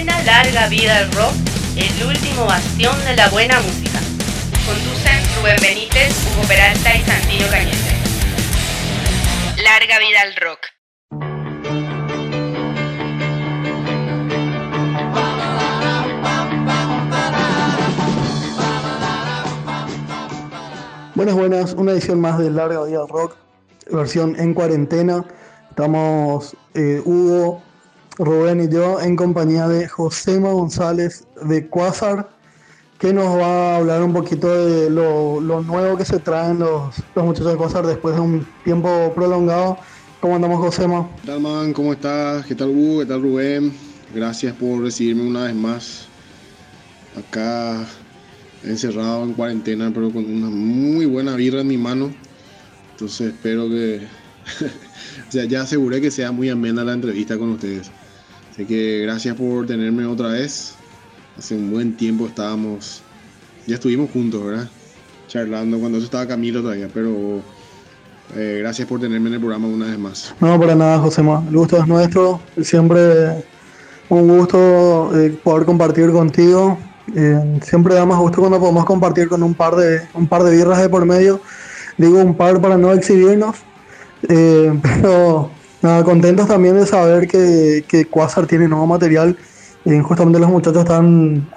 Suena larga vida al rock, el último bastión de la buena música. Conducen Rubén Benítez, Hugo Peralta y Santino Cañete. Larga vida al rock. Buenas, buenas, una edición más de Larga Vida Rock, versión en cuarentena. Estamos eh, Hugo, Rubén y yo en compañía de Josema González de Quasar, que nos va a hablar un poquito de lo, nuevo que se traen los, los muchachos de Quasar después de un tiempo prolongado. ¿Cómo andamos, Josema? ¿Qué tal, man? ¿Cómo estás? ¿Qué tal, Hugo? ¿Qué tal, Rubén? Gracias por recibirme una vez más acá encerrado en cuarentena, pero con una muy buena birra en mi mano. Entonces espero que... o sea, ya aseguré que sea muy amena la entrevista con ustedes. Así que gracias por tenerme otra vez. Hace un buen tiempo estábamos, ya estuvimos juntos, ¿verdad? Charlando cuando eso estaba Camilo todavía, pero eh, gracias por tenerme en el programa una vez más. No, para nada, José El gusto es nuestro. Siempre un gusto eh, poder compartir contigo. Eh, siempre da más gusto cuando podemos compartir con un par de un par de birras de por medio. Digo un par para no exhibirnos. pero Nada, contentos también de saber que, que Quasar tiene nuevo material. Y justamente los muchachos están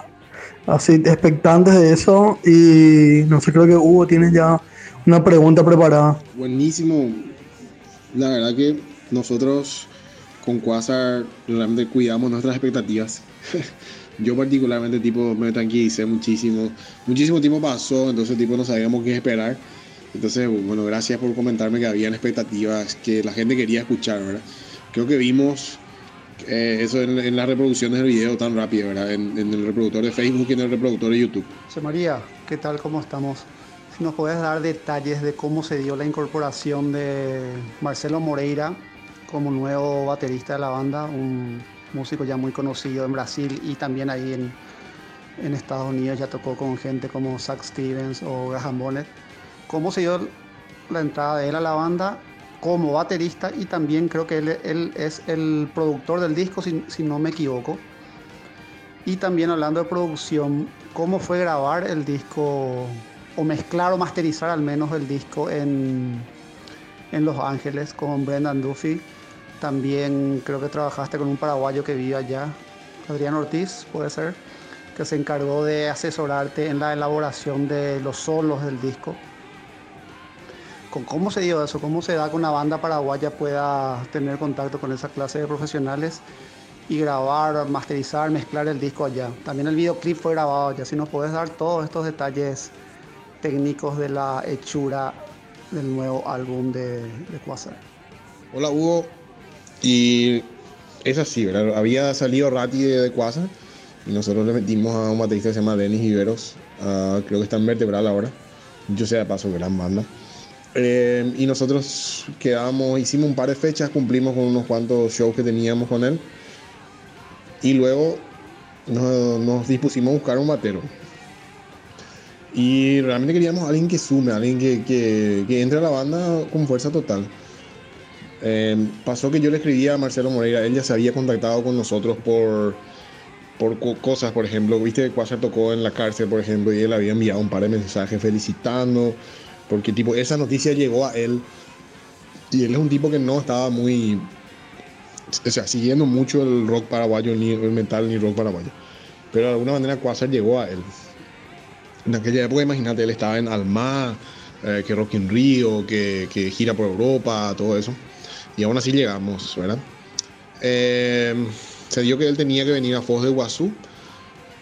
así expectantes de eso. Y no sé, creo que Hugo tiene ya una pregunta preparada. Buenísimo. La verdad que nosotros con Quasar realmente cuidamos nuestras expectativas. Yo particularmente tipo me tranquilicé muchísimo. Muchísimo tiempo pasó, entonces tipo no sabíamos qué esperar. Entonces, bueno, gracias por comentarme que habían expectativas que la gente quería escuchar, ¿verdad? Creo que vimos eh, eso en, las reproducciones del video tan rápido, ¿verdad? En, el reproductor de Facebook y en el reproductor de YouTube. José María, ¿qué tal? ¿Cómo estamos? Si nos puedes dar detalles de cómo se dio la incorporación de Marcelo Moreira como nuevo baterista de la banda, un músico ya muy conocido en Brasil y también ahí en, en Estados Unidos ya tocó con gente como Zach Stevens o Graham Bonnet cómo se dio la entrada de él a la banda como baterista y también creo que él, es el productor del disco, si, no me equivoco. Y también hablando de producción, cómo fue grabar el disco, o mezclar o masterizar al menos el disco en, en Los Ángeles con Brendan Duffy. También creo que trabajaste con un paraguayo que vive allá, Adrián Ortiz, puede ser, que se encargó de asesorarte en la elaboración de los solos del disco cómo se dio eso, cómo se da que una banda paraguaya pueda tener contacto con esa clase de profesionales y grabar, masterizar, mezclar el disco allá. También el videoclip fue grabado allá. Si nos puedes dar todos estos detalles técnicos de la hechura del nuevo álbum de, de Quasar. Hola Hugo, y es así, ¿verdad? Había salido Rati de, Quasar y nosotros le metimos a un baterista que se llama Denis Iberos, creo que está en Vertebral ahora. Yo sé de paso, gran banda. Eh, y nosotros quedamos, hicimos un par de fechas, cumplimos con unos cuantos shows que teníamos con él. Y luego nos, dispusimos a buscar un batero. Y realmente queríamos alguien que sume, alguien que, que, entre a la banda con fuerza total. Eh, pasó que yo le escribía a Marcelo Moreira, él ya se había contactado con nosotros por, por cosas, por ejemplo, viste que Quasar tocó en la cárcel, por ejemplo, y él había enviado un par de mensajes felicitando porque tipo, esa noticia llegó a él y él es un tipo que no estaba muy, o sea, siguiendo mucho el rock paraguayo, ni el metal, ni rock paraguayo. Pero de alguna manera Quasar llegó a él. En aquella época, imagínate, él estaba en Alma, eh, que Rock in Rio, que, que, gira por Europa, todo eso. Y aún así llegamos, ¿verdad? Eh, se dio que él tenía que venir a Foz de Guazú.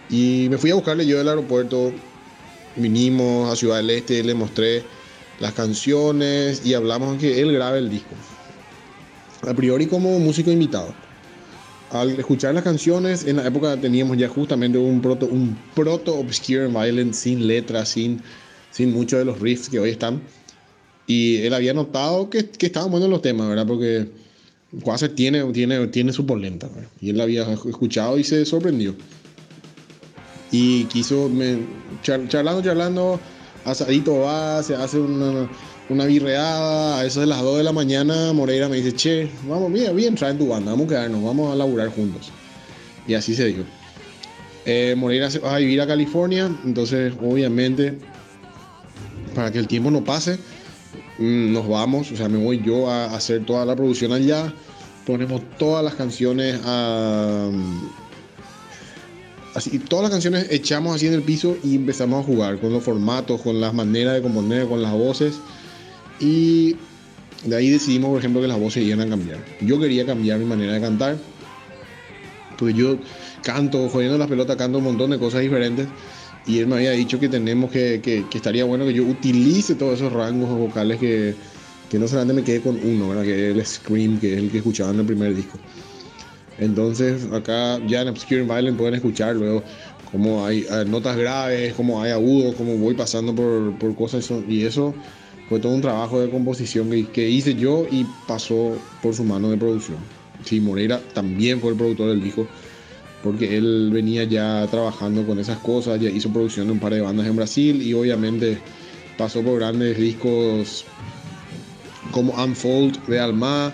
Y me fui a buscarle yo del aeropuerto vinimos a Ciudad del Este, le mostré las canciones y hablamos que él grabe el disco. A priori como músico invitado. Al escuchar las canciones, en la época teníamos ya justamente un proto, un proto obscure violent sin letras, sin, sin muchos de los riffs que hoy están. Y él había notado que, que estaban buenos los temas, ¿verdad? Porque Quasar tiene, tiene, tiene su polenta, Y él la había escuchado y se sorprendió y quiso, me, charlando, charlando, asadito va, se hace una, una birreada, a eso de las 2 de la mañana Moreira me dice, che, vamos, bien, bien, traen tu banda, vamos a quedarnos, vamos a laburar juntos. Y así se dio. Eh, Moreira se va a vivir a California, entonces obviamente para que el tiempo no pase, mm, nos vamos, o sea, me voy yo a hacer toda la producción allá, ponemos todas las canciones a... Así, todas las canciones echamos así en el piso y empezamos a jugar con los formatos, con las maneras de componer, con las voces. Y de ahí decidimos, por ejemplo, que las voces iban a cambiar. Yo quería cambiar mi manera de cantar. Porque yo canto, jodiendo las pelotas, canto un montón de cosas diferentes. Y él me había dicho que tenemos que, que, estaría bueno que yo utilice todos esos rangos vocales que, que no solamente me quede con uno, que es el Scream, que es el que escuchaba en el primer disco. Entonces acá ya en Obscure Violent pueden escuchar luego cómo hay, notas graves, cómo hay agudos, cómo voy pasando por, por cosas y eso fue todo un trabajo de composición que, que, hice yo y pasó por su mano de producción. Sí, Moreira también fue el productor del disco porque él venía ya trabajando con esas cosas, ya hizo producción de un par de bandas en Brasil y obviamente pasó por grandes discos como Unfold de Alma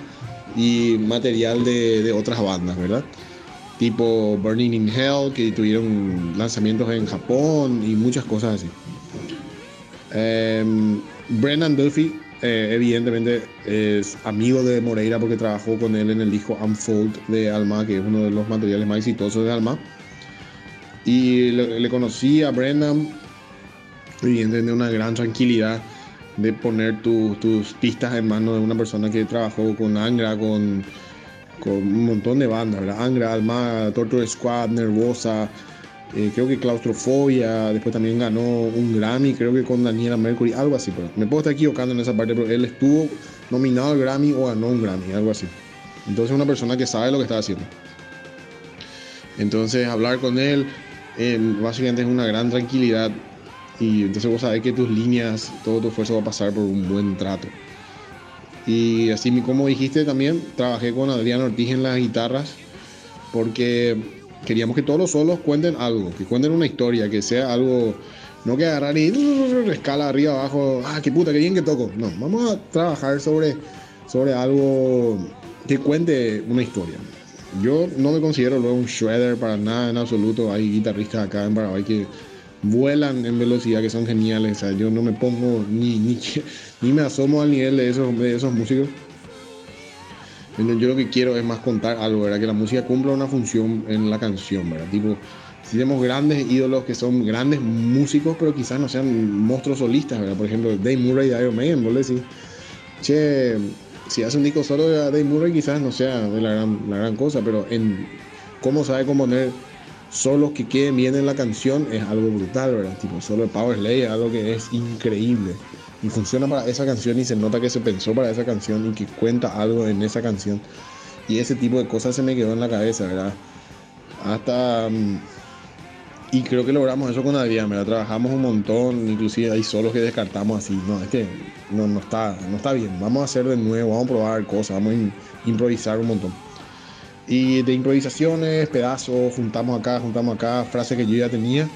y material de, otras bandas, ¿verdad? Tipo Burning in Hell, que tuvieron lanzamientos en Japón y muchas cosas así. Em, Brendan Duffy eh, evidentemente es amigo de Moreira porque trabajó con él en el disco Unfold de Alma, que es uno de los materiales más exitosos de Alma. Y le, conocí a Brendan, evidentemente una gran tranquilidad de poner tus pistas en manos de una persona que trabajó con Angra, con, con un montón de bandas, ¿verdad? Angra, Alma, Torture Squad, Nervosa, eh, creo que Claustrofobia, después también ganó un Grammy, creo que con Daniela Mercury, algo así. Pero me puedo estar equivocando en esa parte, pero él estuvo nominado al Grammy o ganó un Grammy, algo así. Entonces una persona que sabe lo que está haciendo. Entonces hablar con él eh, básicamente es una gran tranquilidad y entonces vos sabés que tus líneas, todo tu esfuerzo va a pasar por un buen trato. Y así como dijiste también, trabajé con Adrián Ortiz en las guitarras porque queríamos que todos los solos cuenten algo, que cuenten una historia, que sea algo, no que agarrar y escala arriba, abajo, ah, qué puta, qué bien que toco. No, vamos a trabajar sobre, sobre algo que cuente una historia. Yo no me considero luego un shredder para nada en absoluto. Hay guitarristas acá en Paraguay que vuelan en velocidad, que son geniales. O sea, yo no me pongo ni, ni, ni me asomo al nivel de esos, de esos músicos. Yo lo que quiero es más contar algo, ¿verdad? Que la música cumpla una función en la canción, ¿verdad? Tipo, si tenemos grandes ídolos que son grandes músicos, pero quizás no sean monstruos solistas, ¿verdad? Por ejemplo, Dave Murray de Iron Maiden, che, si hace un disco solo de Dave Murray, quizás no sea la gran, la gran cosa, pero en cómo sabe componer solos que queden bien en la canción es algo brutal, ¿verdad? Tipo, solo el Power Slay es algo que es increíble y funciona para esa canción y se nota que se pensó para esa canción y que cuenta algo en esa canción. Y ese tipo de cosas se me quedó en la cabeza, ¿verdad? Hasta... Mm, y creo que logramos eso con Adrián, ¿verdad? Trabajamos un montón, inclusive hay solos que descartamos así. No, es que no, no, está, no está bien. Vamos a hacer de nuevo, vamos a probar cosas, vamos a improvisar un montón. Y de improvisaciones, pedazos, juntamos acá, juntamos acá, frases que yo ya tenía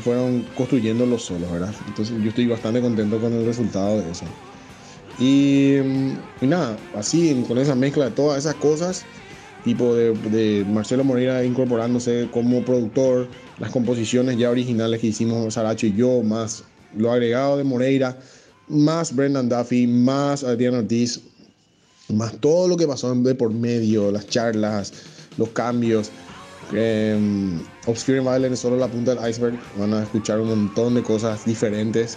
fueron construyendo los solos, ¿verdad? Entonces yo estoy bastante contento con el resultado de eso. Y, nada, así con esa mezcla de todas esas cosas, tipo de, Marcelo Moreira incorporándose como productor, las composiciones ya originales que hicimos Saracho y yo, más lo agregado de Moreira, más Brendan Duffy, más Adrián Ortiz, más todo lo que pasó de por medio, las charlas, los cambios. Eh, Obscure Violent es solo la punta del iceberg. Van a escuchar un montón de cosas diferentes.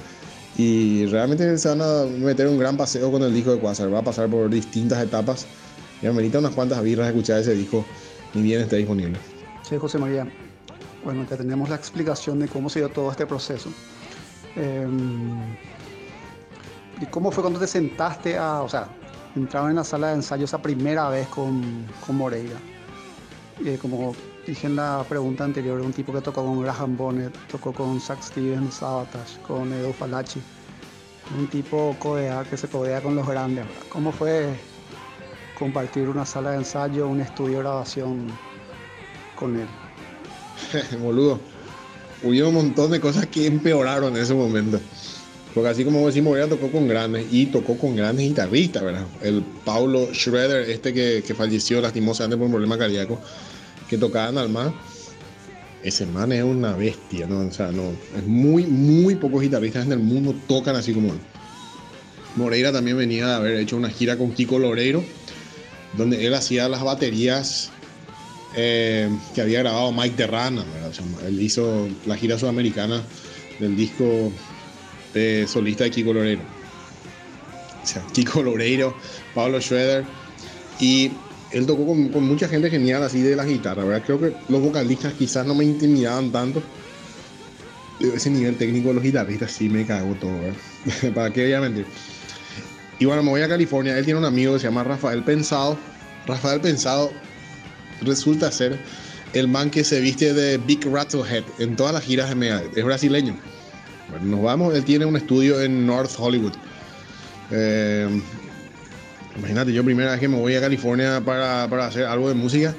Y realmente se van a meter un gran paseo con el disco de Quasar. Va a pasar por distintas etapas. Y amerita unas cuantas birras escuchar ese disco. Ni bien esté disponible. Sí, José María. Bueno, ya tenemos la explicación de cómo se dio todo este proceso. Em, ¿Y cómo fue cuando te sentaste a, o sea, entraba en la sala de ensayo esa primera vez con, con Moreira? Eh, como dije en la pregunta anterior, un tipo que tocó con Graham Bonnet, tocó con Zach Stevens, Sabatage, con Edo Falachi. Un tipo codea que se codea con los grandes. ¿Cómo fue compartir una sala de ensayo, un estudio de grabación con él? Boludo, hubo un montón de cosas que empeoraron en ese momento. Porque así como decimos, Moreira tocó con grandes y tocó con grandes guitarristas, ¿verdad? El Paulo Schroeder, este que, que falleció lastimosamente por un problema cardíaco, que tocaban al más. Ese man es una bestia, ¿no? O sea, no, es muy, muy pocos guitarristas en el mundo tocan así como él. Moreira también venía de haber hecho una gira con Kiko Loreiro, donde él hacía las baterías eh, que había grabado Mike Terrana, él hizo la gira sudamericana del disco de solista de Kiko Loreiro. O sea, Kiko Loreiro, Pablo Schroeder y él tocó con, mucha gente genial así de la guitarra, ¿verdad? Creo que los vocalistas quizás no me intimidaban tanto. Ese nivel técnico de los guitarristas sí me cago todo, ¿verdad? ¿Para qué voy a mentir? Y bueno, me voy a California. Él tiene un amigo que se llama Rafael Pensado. Rafael Pensado resulta ser el man que se viste de Big Rattlehead en todas las giras de Megadeth. Es brasileño. Bueno, nos vamos. Él tiene un estudio en North Hollywood. Eh, Imagínate, yo primera vez que me voy a California para, para hacer algo de música,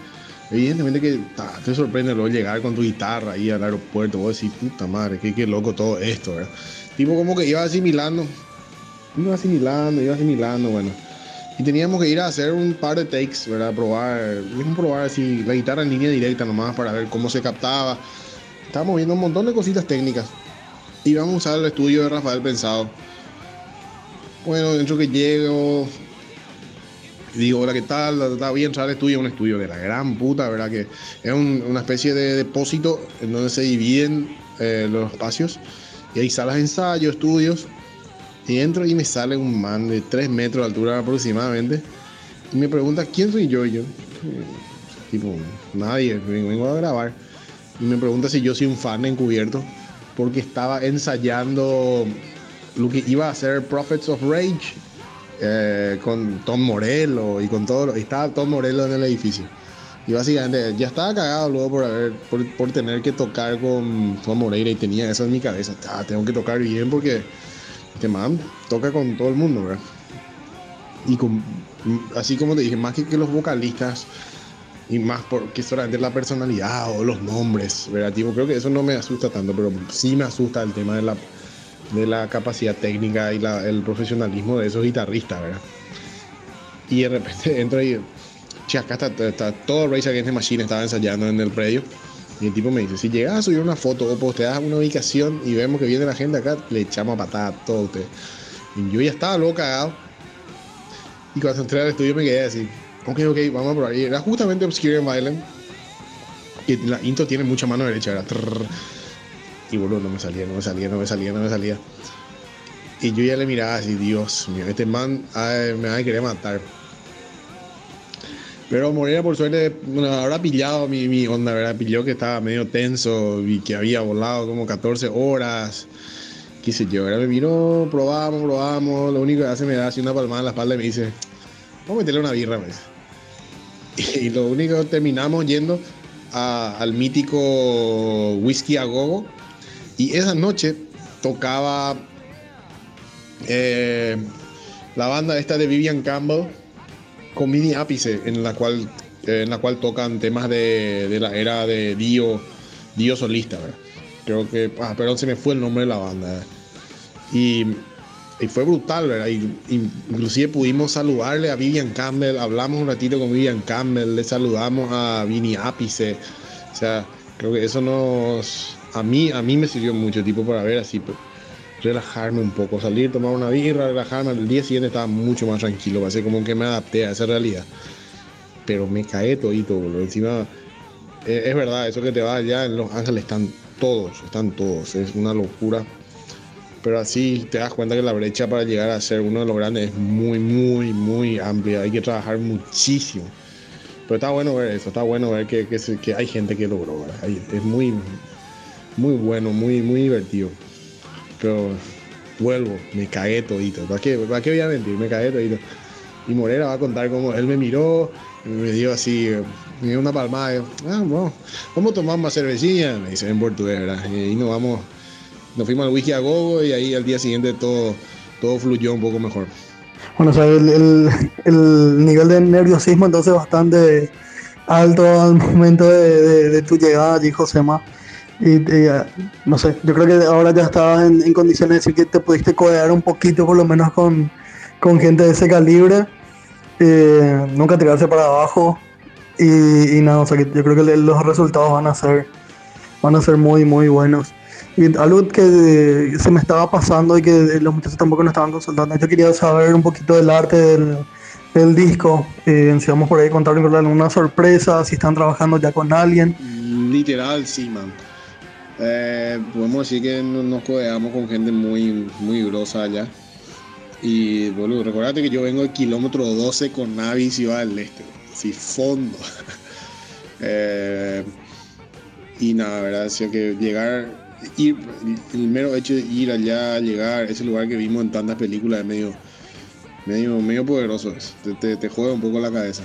evidentemente que te sorprende luego llegar con tu guitarra ahí al aeropuerto, vos decís, puta madre, qué, qué loco todo esto, ¿verdad? Tipo como que iba asimilando, iba asimilando, iba asimilando, bueno. Y teníamos que ir a hacer un par de takes, ¿verdad? Probar, probar así la guitarra en línea directa nomás para ver cómo se captaba. Estábamos viendo un montón de cositas técnicas. Y vamos a usar el estudio de Rafael Pensado. Bueno, dentro que llego, digo, hola, ¿qué tal? Está bien al estudio, un estudio de la gran puta, ¿verdad? Que es una especie de depósito en donde se dividen eh, los espacios y hay salas de ensayo, estudios. Y entro y me sale un man de 3 metros de altura aproximadamente y me pregunta, ¿quién soy yo? Y yo, tipo, nadie, vengo a grabar. Y me pregunta si yo soy un fan encubierto porque estaba ensayando lo que iba a ser Prophets of Rage eh, con Tom Morello y con todo. Estaba Tom Morello en el edificio. Y básicamente ya estaba cagado luego por, haber, por, tener que tocar con Tom Moreira y tenía eso en mi cabeza. Ah, tengo que tocar bien porque este man toca con todo el mundo, ¿verdad? Y con, así como te dije, más que, que los vocalistas y más porque solamente la personalidad o los nombres, ¿verdad? creo que eso no me asusta tanto, pero sí me asusta el tema de la de la capacidad técnica y el profesionalismo de esos guitarristas, ¿verdad? Y de repente entro y, che, acá está, todo Race Against the Machine, estaba ensayando en el predio. Y el tipo me dice, si llegas a subir una foto o posteas una ubicación y vemos que viene la gente acá, le echamos a patada a todo usted. Y yo ya estaba loco cagado. Y cuando entré al estudio me quedé así, ok, ok, vamos a probar. Era justamente Obscure and Violent. Que la intro tiene mucha mano derecha, era y boludo, no me salía, no me salía, no me salía, no me salía. Y yo ya le miraba así, Dios mío, este man me va a querer matar. Pero Moreira, por suerte, bueno, habrá pillado mi, mi onda, ¿verdad? Pilló que estaba medio tenso y que había volado como 14 horas. Qué sé yo, ahora me miró, probamos, probamos. Lo único que hace me da así una palmada en la espalda y me dice, vamos a meterle una birra, pues. Y lo único que terminamos yendo al mítico Whisky a Gogo y esa noche tocaba eh, la banda esta de Vivian Campbell con Mini Ápice, en la cual, eh, en la cual tocan temas de, la era de Dio, Dio solista, Creo que, ah, perdón, se me fue el nombre de la banda. Y, fue brutal, ¿verdad? Y, inclusive pudimos saludarle a Vivian Campbell, hablamos un ratito con Vivian Campbell, le saludamos a Vini Ápice. O sea, creo que eso nos, a mí, a mí me sirvió mucho, tipo, para ver así, pues, relajarme un poco, salir, tomar una birra, relajarme. El día siguiente estaba mucho más tranquilo, parece como que me adapté a esa realidad. Pero me cae todito, boludo. Encima, eh, es, verdad, eso que te va allá en Los Ángeles están todos, están todos, es una locura. Pero así te das cuenta que la brecha para llegar a ser uno de los grandes es muy, muy, muy amplia. Hay que trabajar muchísimo. Pero está bueno ver eso, está bueno ver que, que, hay gente que logró. Es muy, muy bueno, muy, muy divertido. Pero vuelvo, me cagué todito. ¿Para qué, ¿Para qué voy a mentir? Me cagué todito. Y Morera va a contar cómo él me miró, me dio así, me dio una palmada. ah, vamos a tomar más cervecilla, me dice en portugués, ¿verdad? Y nos vamos, nos fuimos al whisky a gogo y ahí al día siguiente todo, todo fluyó un poco mejor. Bueno, o sea, el, el, nivel de nerviosismo entonces bastante alto al momento de, de, tu llegada allí, Josema. Y no sé, yo creo que ahora ya estabas en, condiciones de decir que te pudiste codear un poquito, por lo menos con, con gente de ese calibre. Eh, nunca tirarse para abajo. Y, nada, o sea, que yo creo que los resultados van a ser, van a ser muy, muy buenos. Y algo que se me estaba pasando y que los muchachos tampoco nos estaban consultando, yo quería saber un poquito del arte del, disco. Eh, si vamos por ahí contar una sorpresa, si están trabajando ya con alguien. Literal, sí, man. Eh, podemos decir que nos codeamos con gente muy, muy grosa allá. Y, boludo, recordate que yo vengo del kilómetro 12 con Navi Ciudad del Este, sí, fondo. eh, y nada, ¿verdad? O que llegar, ir, el mero hecho de ir allá, llegar, ese lugar que vimos en tantas películas es medio, medio, medio poderoso, Te, te, juega un poco la cabeza.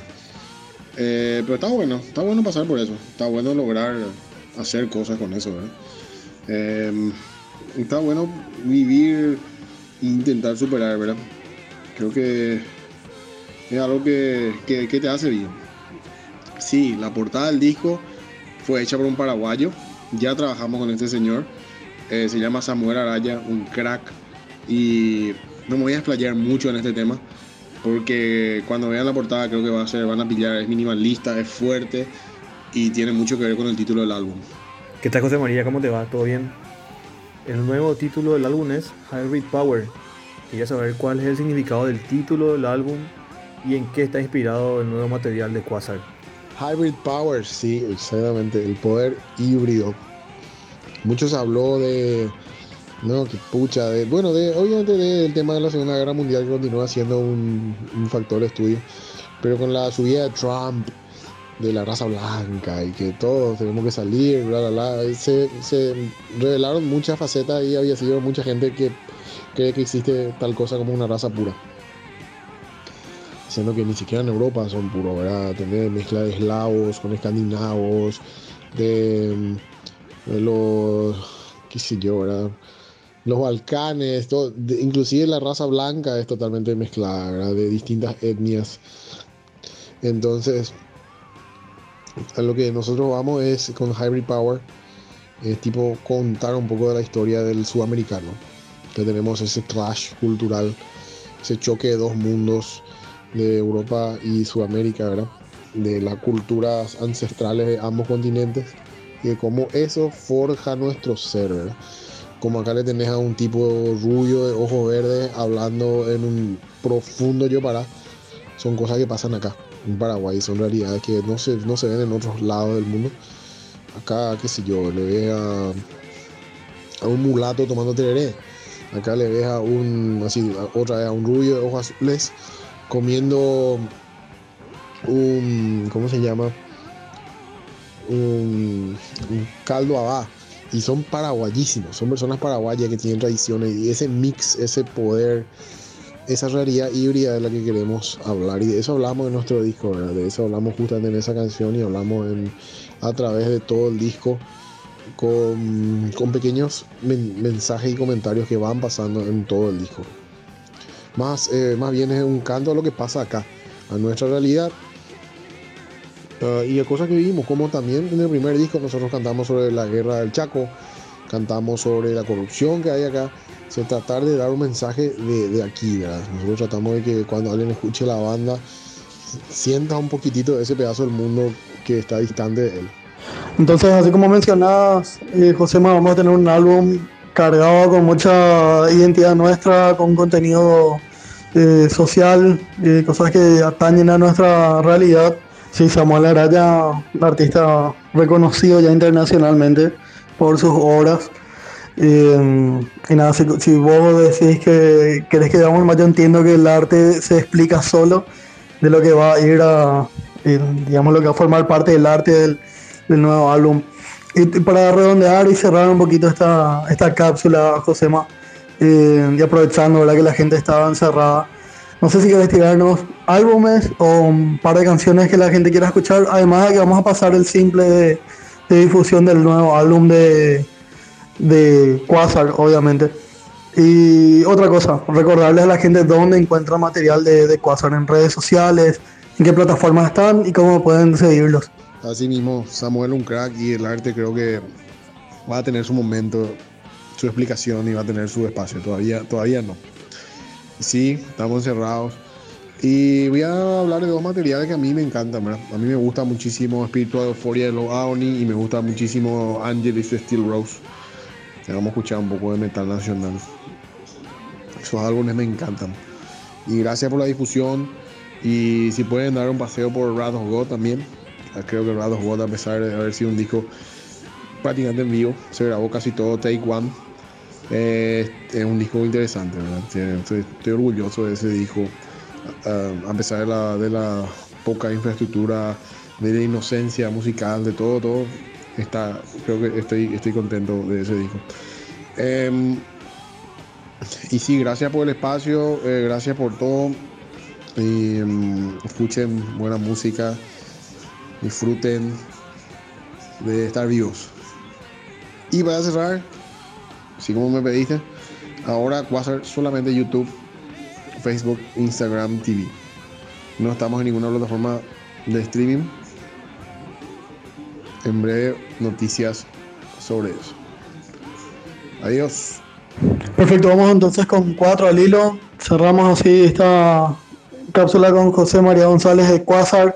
Eh, pero está bueno, está bueno pasar por eso, está bueno lograr hacer cosas con eso. Eh, está bueno vivir e intentar superar, ¿verdad? Creo que es algo que, que, te hace bien. Sí, la portada del disco fue hecha por un paraguayo. Ya trabajamos con este señor. Eh, se llama Samuel Araya, un crack. Y no me voy a explayar mucho en este tema. Porque cuando vean la portada creo que va a ser, van a pillar, es minimalista, es fuerte y tiene mucho que ver con el título del álbum. ¿Qué tal José María? ¿Cómo te va? ¿Todo bien? El nuevo título del álbum es Hybrid Power. Quería saber cuál es el significado del título del álbum y en qué está inspirado el nuevo material de Quasar. Hybrid Power, sí, exactamente, el poder híbrido. Muchos habló de, no, que pucha, de, bueno, de, obviamente del tema de la Segunda Guerra Mundial que continúa siendo un, factor de estudio, pero con la subida de Trump de la raza blanca y que todos tenemos que salir, bla, bla, bla. Se, revelaron muchas facetas y había sido mucha gente que cree que existe tal cosa como una raza pura. Siendo que ni siquiera en Europa son puros, ¿verdad? Tener mezcla de eslavos con escandinavos, de, los, qué sé yo, ¿verdad? Los Balcanes, todo, inclusive la raza blanca es totalmente mezclada, ¿verdad? De distintas etnias. Entonces, a lo que nosotros vamos es con Hybrid Power, es tipo contar un poco de la historia del sudamericano, que tenemos ese clash cultural, ese choque de dos mundos de Europa y Sudamérica, ¿verdad? De las culturas ancestrales de ambos continentes y de cómo eso forja nuestro ser, ¿verdad? Como acá le tenés a un tipo rubio de ojos verdes hablando en un profundo yo para, son cosas que pasan acá en Paraguay son realidades que no se, no se ven en otros lados del mundo. Acá, qué sé yo, le ves a, un mulato tomando tereré. Acá le ves a un, así, otra vez a un rubio de ojos azules comiendo un, ¿cómo se llama? Un, un caldo abá. Y son paraguayísimos, son personas paraguayas que tienen tradiciones y ese mix, ese poder esa realidad híbrida de la que queremos hablar y de eso hablamos en nuestro disco, de eso hablamos justamente en esa canción y hablamos a través de todo el disco con, con pequeños mensajes y comentarios que van pasando en todo el disco. Más, eh, más bien es un canto a lo que pasa acá, a nuestra realidad uh, y a cosas que vivimos, como también en el primer disco nosotros cantamos sobre la guerra del Chaco, cantamos sobre la corrupción que hay acá se tratar de dar un mensaje de, aquí, ¿verdad? Nosotros tratamos de que cuando alguien escuche la banda sienta un poquitito de ese pedazo del mundo que está distante de él. Entonces, así como mencionabas, eh, José, vamos a tener un álbum cargado con mucha identidad nuestra, con contenido eh, social, eh, cosas que atañen a nuestra realidad. Sí, Samuel Araya, un artista reconocido ya internacionalmente por sus obras. Em, y nada, si, vos decís que querés que digamos más, yo entiendo que el arte se explica solo de lo que va a ir a, digamos, lo que va a formar parte del arte del, nuevo álbum. Y, para redondear y cerrar un poquito esta, esta cápsula, Josema, eh, y aprovechando ¿verdad? que la gente estaba encerrada, no sé si quieres tirarnos álbumes o un par de canciones que la gente quiera escuchar, además de que vamos a pasar el simple de difusión del nuevo álbum de de Quasar, obviamente. Y otra cosa, recordarles a la gente dónde encuentra material de, de Quasar en redes sociales, en qué plataformas están y cómo pueden seguirlos. Así mismo, Samuel un crack y el arte creo que va a tener su momento, su explicación y va a tener su espacio. Todavía, todavía no. Sí, estamos encerrados. Y voy a hablar de dos materiales que a mí me encantan. A mí me gusta muchísimo Spiritual Euphoria de los Aoni y me gusta muchísimo Angelis de Steel Rose. Vamos a escuchar un poco de metal nacional. Esos álbumes me encantan. Y gracias por la difusión. Y si pueden dar un paseo por Wrath of God también. Creo que Wrath of a pesar de haber sido un disco prácticamente en vivo, se grabó casi todo Take One. Eh, es un disco interesante, ¿verdad? Estoy, orgulloso de ese disco, a pesar de la, de la poca infraestructura, de la inocencia musical, de todo, todo. Está, creo que estoy, estoy contento de ese disco. Em, y sí, gracias por el espacio, eh, gracias por todo. Em, escuchen buena música, disfruten de estar vivos. Y para cerrar, así como me pediste, ahora va a solamente YouTube, Facebook, Instagram, TV. No estamos en ninguna plataforma de streaming. En breve, noticias sobre eso. Adiós. Perfecto, vamos entonces con cuatro al hilo. Cerramos así esta cápsula con José María González de Quasar.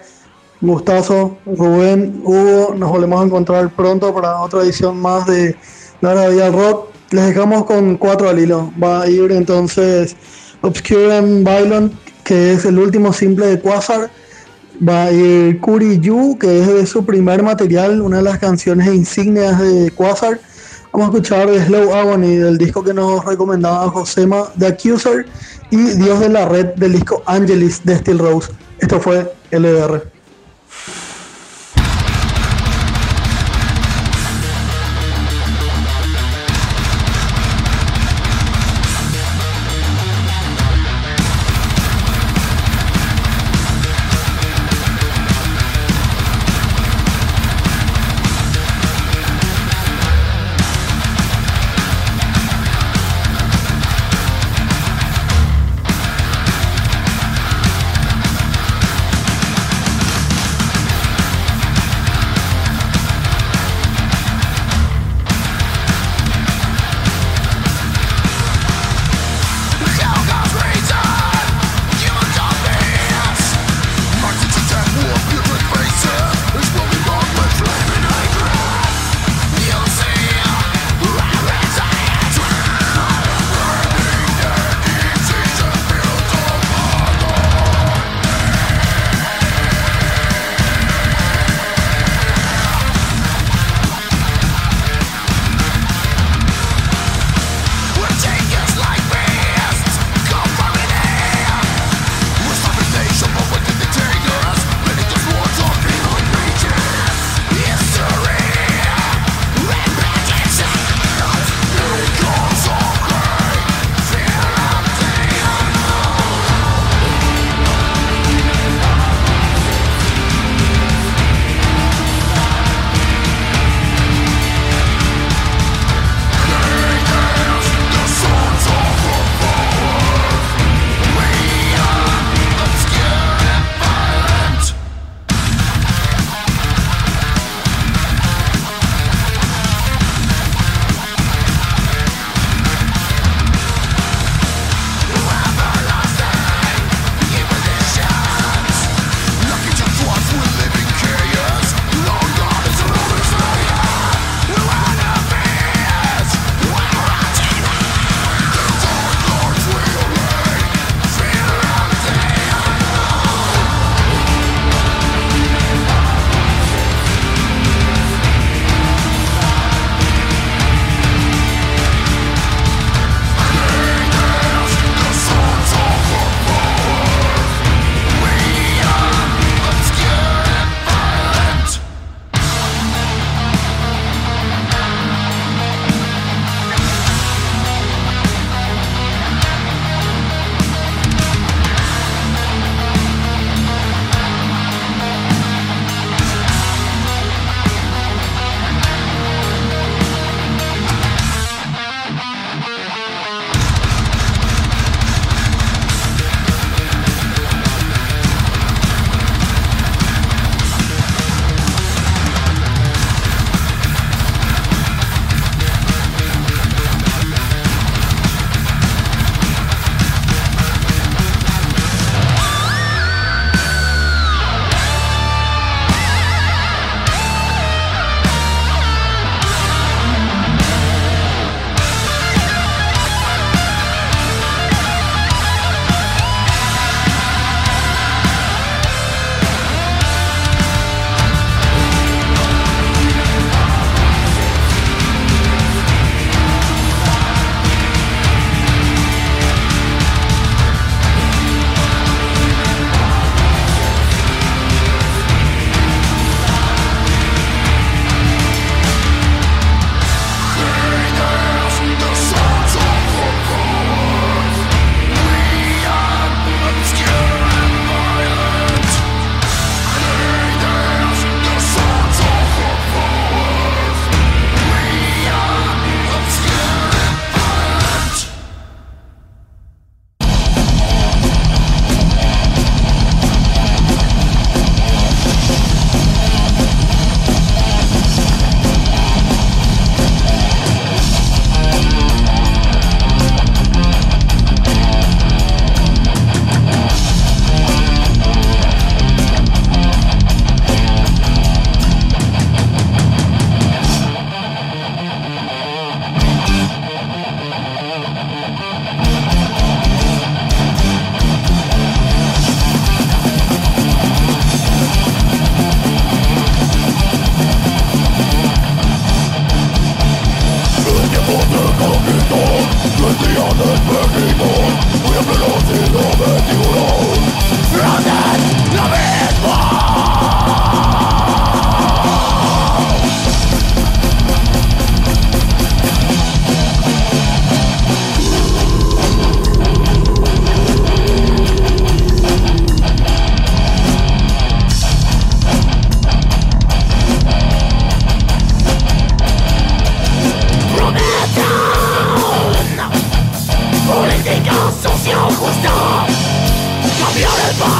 Gustazo, Rubén, Hugo, nos volvemos a encontrar pronto para otra edición más de La Vida Rock. Les dejamos con cuatro al hilo. Va a ir entonces Obscure and Violent, que es el último simple de Quasar. Va a ir Kuri Yu, que es de su primer material, una de las canciones insignias de Quasar. Vamos a escuchar Slow Agony del disco que nos recomendaba Josema The Accuser y Dios de la Red del disco Angelis de Steel Rose. Esto fue LDR.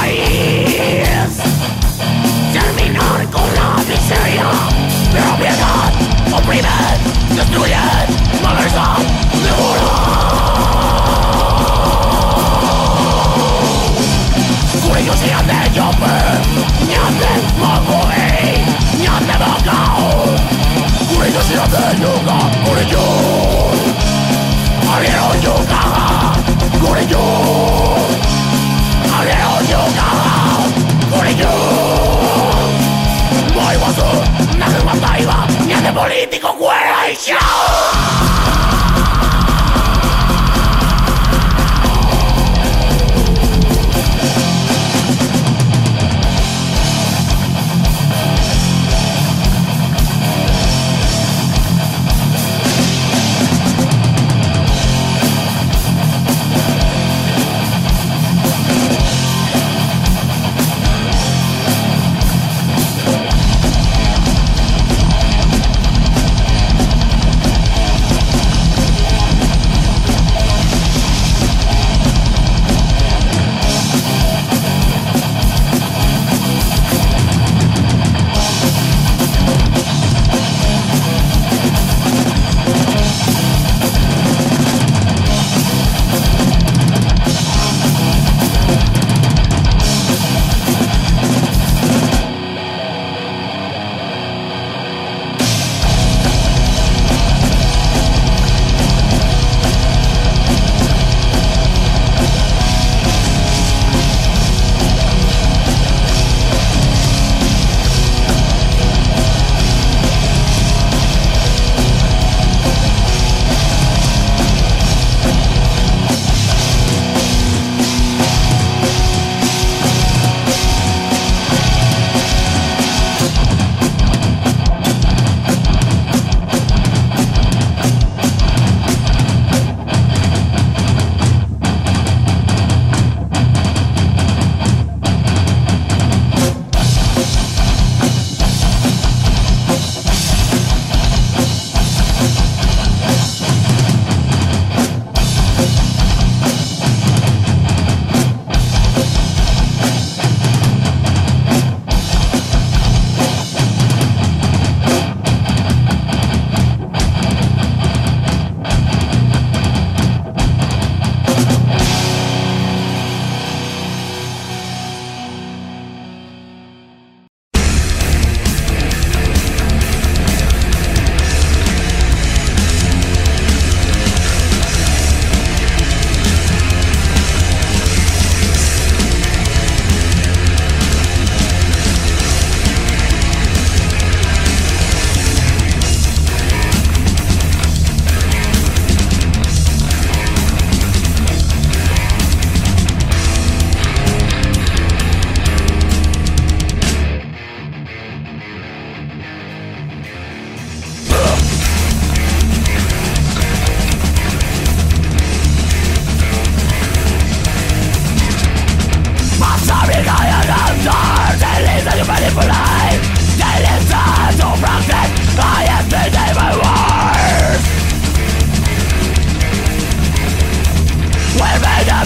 país Terminar con la miseria Propiedad Oprimen Destruyen Mothers of the world Cuello se han de llover Ni han de mojoey Ni han de bacao. Cuello se han de llover Por ello Arriero yo caga Hola yo. Hoy político guey, ¡ay, chao!